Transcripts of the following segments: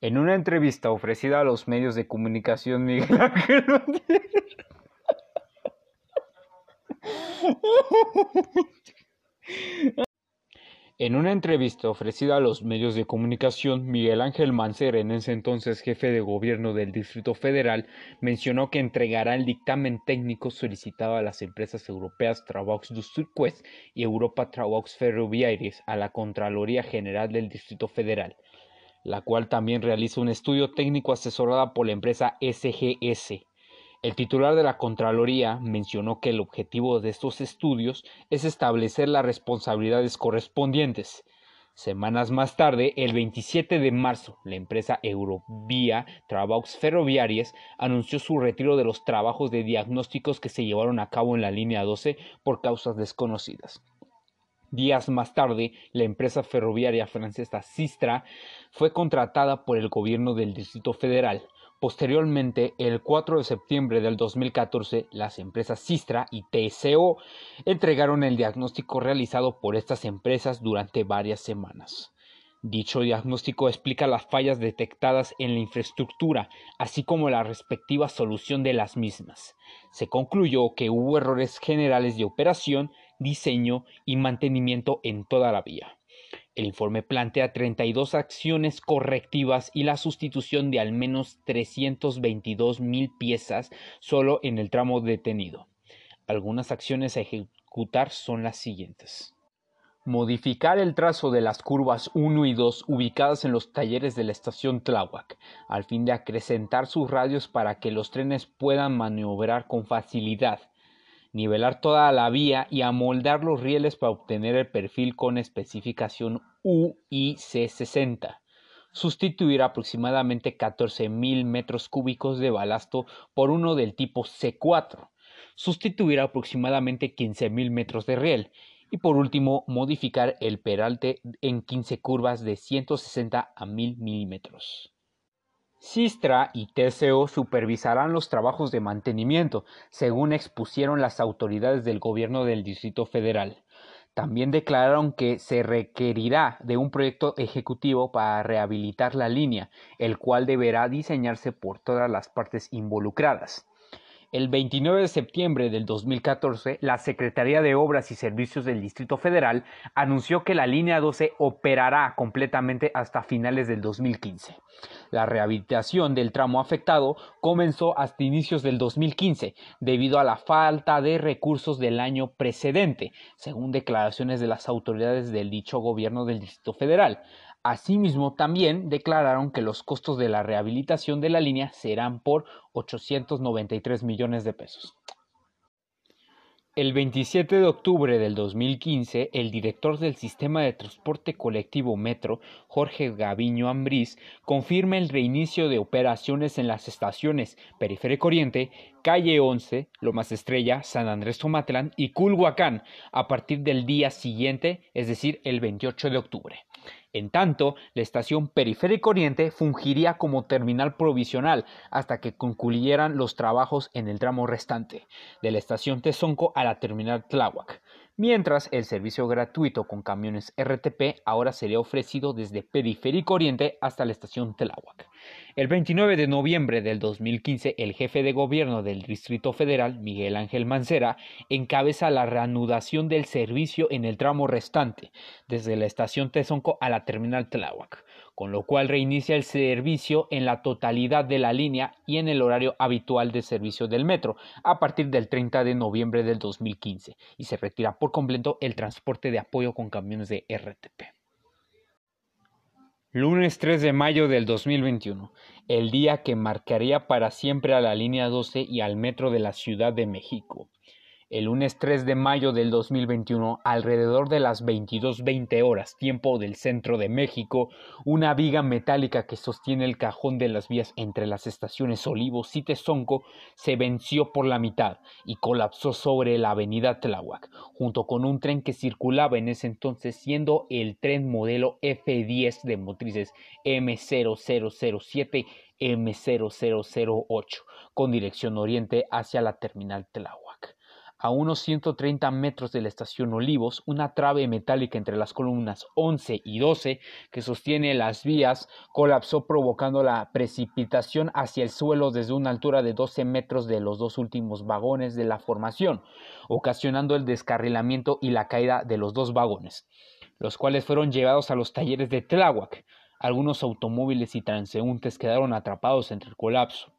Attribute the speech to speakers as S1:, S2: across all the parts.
S1: En una entrevista ofrecida a los medios de comunicación, Miguel Ángel En una entrevista ofrecida a los medios de comunicación, Miguel Ángel Mancera, en ese entonces jefe de gobierno del Distrito Federal, mencionó que entregará el dictamen técnico solicitado a las empresas europeas Travaux du y Europa Travaux Ferroviaries a la Contraloría General del Distrito Federal la cual también realiza un estudio técnico asesorada por la empresa SGS. El titular de la Contraloría mencionó que el objetivo de estos estudios es establecer las responsabilidades correspondientes. Semanas más tarde, el 27 de marzo, la empresa Eurovía Travaux Ferroviarias anunció su retiro de los trabajos de diagnósticos que se llevaron a cabo en la línea 12 por causas desconocidas. Días más tarde, la empresa ferroviaria francesa Sistra fue contratada por el gobierno del Distrito Federal. Posteriormente, el 4 de septiembre del 2014, las empresas Sistra y TSO entregaron el diagnóstico realizado por estas empresas durante varias semanas. Dicho diagnóstico explica las fallas detectadas en la infraestructura, así como la respectiva solución de las mismas. Se concluyó que hubo errores generales de operación diseño y mantenimiento en toda la vía. El informe plantea 32 acciones correctivas y la sustitución de al menos 322 mil piezas solo en el tramo detenido. Algunas acciones a ejecutar son las siguientes. Modificar el trazo de las curvas 1 y 2 ubicadas en los talleres de la estación Tláhuac, al fin de acrecentar sus radios para que los trenes puedan maniobrar con facilidad nivelar toda la vía y amoldar los rieles para obtener el perfil con especificación UIC60. Sustituir aproximadamente 14.000 metros cúbicos de balasto por uno del tipo C4. Sustituir aproximadamente 15.000 metros de riel. Y por último, modificar el peralte en 15 curvas de 160 a 1000 milímetros. Sistra y TCO supervisarán los trabajos de mantenimiento, según expusieron las autoridades del gobierno del Distrito Federal. También declararon que se requerirá de un proyecto ejecutivo para rehabilitar la línea, el cual deberá diseñarse por todas las partes involucradas. El 29 de septiembre del 2014, la Secretaría de Obras y Servicios del Distrito Federal anunció que la línea 12 operará completamente hasta finales del 2015. La rehabilitación del tramo afectado comenzó hasta inicios del 2015 debido a la falta de recursos del año precedente, según declaraciones de las autoridades del dicho gobierno del Distrito Federal. Asimismo, también declararon que los costos de la rehabilitación de la línea serán por 893 millones de pesos. El 27 de octubre del 2015, el director del Sistema de Transporte Colectivo Metro, Jorge Gaviño Ambriz, confirma el reinicio de operaciones en las estaciones Periférico Oriente, Calle 11, Lomas Estrella, San Andrés Tomatlán y Culhuacán a partir del día siguiente, es decir, el 28 de octubre. En tanto, la estación Periférico Oriente fungiría como terminal provisional hasta que concluyeran los trabajos en el tramo restante, de la estación Tezonco a la terminal Tláhuac, mientras el servicio gratuito con camiones RTP ahora sería ofrecido desde Periférico Oriente hasta la estación Tláhuac. El 29 de noviembre del 2015, el jefe de gobierno del Distrito Federal, Miguel Ángel Mancera, encabeza la reanudación del servicio en el tramo restante, desde la estación Tezonco a la terminal Tláhuac, con lo cual reinicia el servicio en la totalidad de la línea y en el horario habitual de servicio del metro a partir del 30 de noviembre del 2015 y se retira por completo el transporte de apoyo con camiones de RTP. Lunes 3 de mayo del 2021, el día que marcaría para siempre a la línea 12 y al metro de la Ciudad de México. El lunes 3 de mayo del 2021, alrededor de las 22.20 horas, tiempo del centro de México, una viga metálica que sostiene el cajón de las vías entre las estaciones Olivos y Tezonco se venció por la mitad y colapsó sobre la avenida Tláhuac, junto con un tren que circulaba en ese entonces siendo el tren modelo F10 de motrices M0007 M0008 con dirección oriente hacia la terminal Tláhuac. A unos 130 metros de la estación Olivos, una trave metálica entre las columnas 11 y 12 que sostiene las vías colapsó provocando la precipitación hacia el suelo desde una altura de 12 metros de los dos últimos vagones de la formación, ocasionando el descarrilamiento y la caída de los dos vagones, los cuales fueron llevados a los talleres de Tláhuac. Algunos automóviles y transeúntes quedaron atrapados entre el colapso.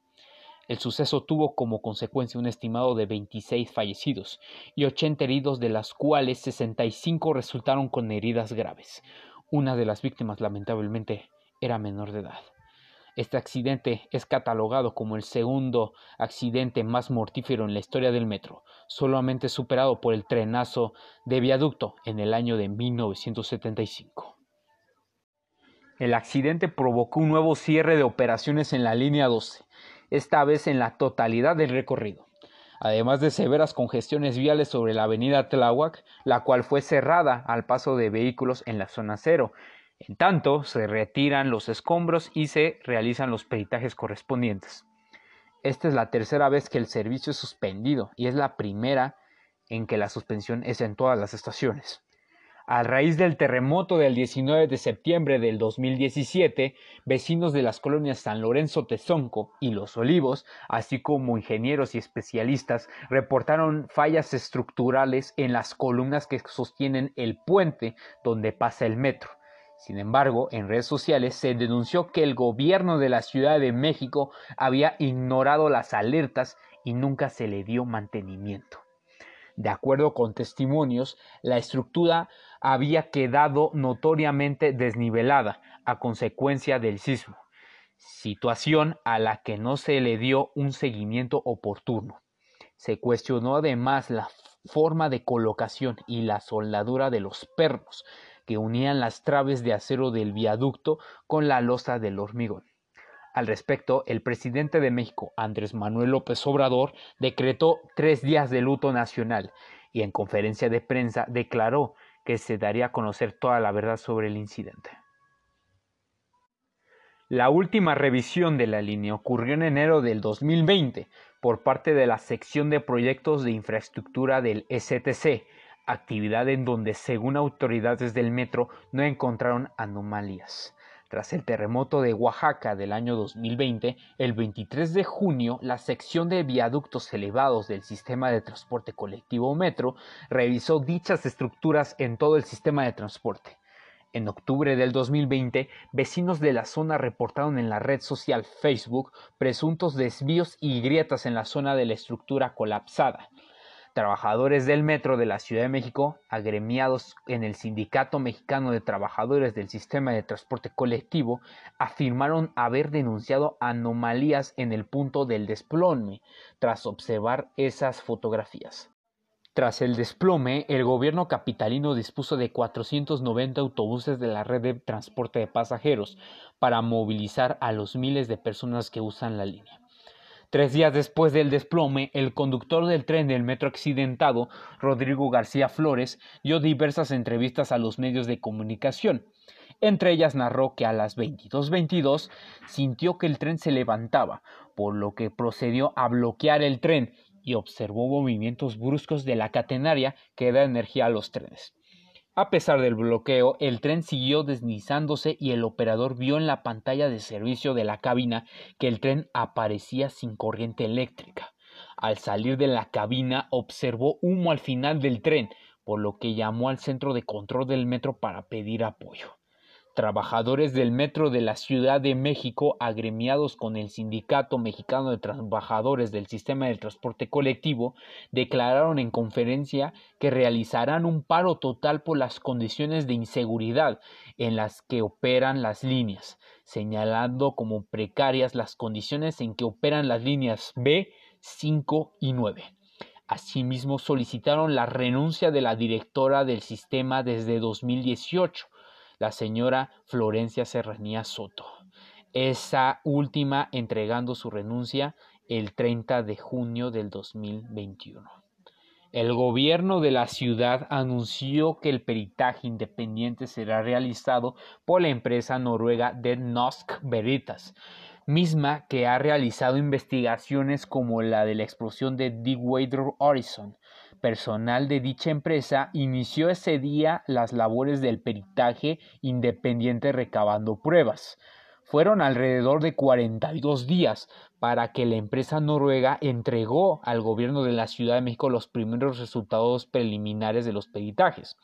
S1: El suceso tuvo como consecuencia un estimado de 26 fallecidos y 80 heridos, de las cuales 65 resultaron con heridas graves. Una de las víctimas, lamentablemente, era menor de edad. Este accidente es catalogado como el segundo accidente más mortífero en la historia del metro, solamente superado por el trenazo de viaducto en el año de 1975. El accidente provocó un nuevo cierre de operaciones en la línea 12, esta vez en la totalidad del recorrido, además de severas congestiones viales sobre la avenida Tláhuac, la cual fue cerrada al paso de vehículos en la zona cero. En tanto, se retiran los escombros y se realizan los peritajes correspondientes. Esta es la tercera vez que el servicio es suspendido y es la primera en que la suspensión es en todas las estaciones. A raíz del terremoto del 19 de septiembre del 2017, vecinos de las colonias San Lorenzo Tezonco y Los Olivos, así como ingenieros y especialistas, reportaron fallas estructurales en las columnas que sostienen el puente donde pasa el metro. Sin embargo, en redes sociales se denunció que el gobierno de la Ciudad de México había ignorado las alertas y nunca se le dio mantenimiento. De acuerdo con testimonios, la estructura había quedado notoriamente desnivelada a consecuencia del sismo, situación a la que no se le dio un seguimiento oportuno. Se cuestionó además la forma de colocación y la soldadura de los pernos que unían las traves de acero del viaducto con la losa del hormigón. Al respecto, el presidente de México, Andrés Manuel López Obrador, decretó tres días de luto nacional y en conferencia de prensa declaró que se daría a conocer toda la verdad sobre el incidente. La última revisión de la línea ocurrió en enero del 2020 por parte de la sección de proyectos de infraestructura del STC, actividad en donde, según autoridades del metro, no encontraron anomalías. Tras el terremoto de Oaxaca del año 2020, el 23 de junio, la sección de viaductos elevados del sistema de transporte colectivo Metro revisó dichas estructuras en todo el sistema de transporte. En octubre del 2020, vecinos de la zona reportaron en la red social Facebook presuntos desvíos y grietas en la zona de la estructura colapsada. Trabajadores del Metro de la Ciudad de México, agremiados en el Sindicato Mexicano de Trabajadores del Sistema de Transporte Colectivo, afirmaron haber denunciado anomalías en el punto del desplome tras observar esas fotografías. Tras el desplome, el gobierno capitalino dispuso de 490 autobuses de la red de transporte de pasajeros para movilizar a los miles de personas que usan la línea. Tres días después del desplome, el conductor del tren del metro accidentado, Rodrigo García Flores, dio diversas entrevistas a los medios de comunicación. Entre ellas narró que a las 22.22 sintió que el tren se levantaba, por lo que procedió a bloquear el tren y observó movimientos bruscos de la catenaria que da energía a los trenes. A pesar del bloqueo, el tren siguió deslizándose y el operador vio en la pantalla de servicio de la cabina que el tren aparecía sin corriente eléctrica. Al salir de la cabina observó humo al final del tren, por lo que llamó al centro de control del metro para pedir apoyo. Trabajadores del Metro de la Ciudad de México, agremiados con el Sindicato Mexicano de Trabajadores del Sistema de Transporte Colectivo, declararon en conferencia que realizarán un paro total por las condiciones de inseguridad en las que operan las líneas, señalando como precarias las condiciones en que operan las líneas B, 5 y 9. Asimismo, solicitaron la renuncia de la directora del sistema desde 2018 la señora Florencia Serranía Soto, esa última entregando su renuncia el 30 de junio del 2021. El gobierno de la ciudad anunció que el peritaje independiente será realizado por la empresa noruega Nosk Veritas, misma que ha realizado investigaciones como la de la explosión de Deepwater Horizon, personal de dicha empresa inició ese día las labores del peritaje independiente recabando pruebas. Fueron alrededor de 42 días para que la empresa noruega entregó al gobierno de la Ciudad de México los primeros resultados preliminares de los peritajes.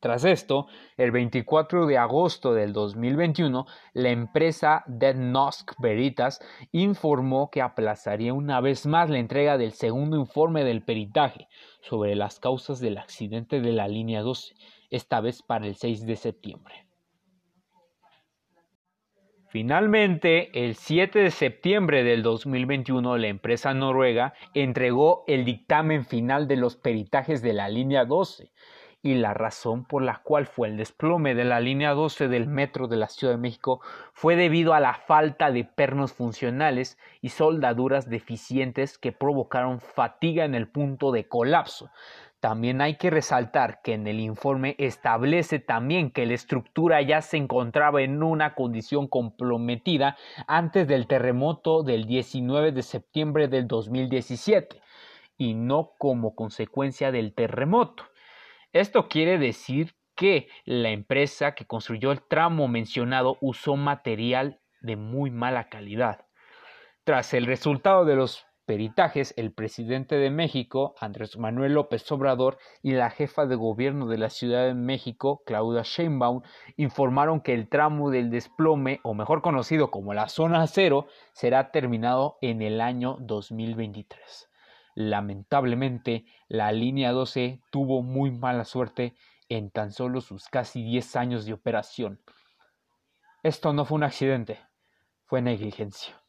S1: Tras esto, el 24 de agosto del 2021, la empresa Nosk Veritas informó que aplazaría una vez más la entrega del segundo informe del peritaje sobre las causas del accidente de la línea 12, esta vez para el 6 de septiembre. Finalmente, el 7 de septiembre del 2021, la empresa noruega entregó el dictamen final de los peritajes de la línea 12 y la razón por la cual fue el desplome de la línea 12 del metro de la Ciudad de México fue debido a la falta de pernos funcionales y soldaduras deficientes que provocaron fatiga en el punto de colapso. También hay que resaltar que en el informe establece también que la estructura ya se encontraba en una condición comprometida antes del terremoto del 19 de septiembre del 2017 y no como consecuencia del terremoto. Esto quiere decir que la empresa que construyó el tramo mencionado usó material de muy mala calidad. Tras el resultado de los peritajes, el presidente de México, Andrés Manuel López Obrador, y la jefa de gobierno de la Ciudad de México, Claudia Sheinbaum, informaron que el tramo del desplome, o mejor conocido como la zona cero, será terminado en el año 2023. Lamentablemente, la línea 12 tuvo muy mala suerte en tan solo sus casi 10 años de operación. Esto no fue un accidente, fue negligencia.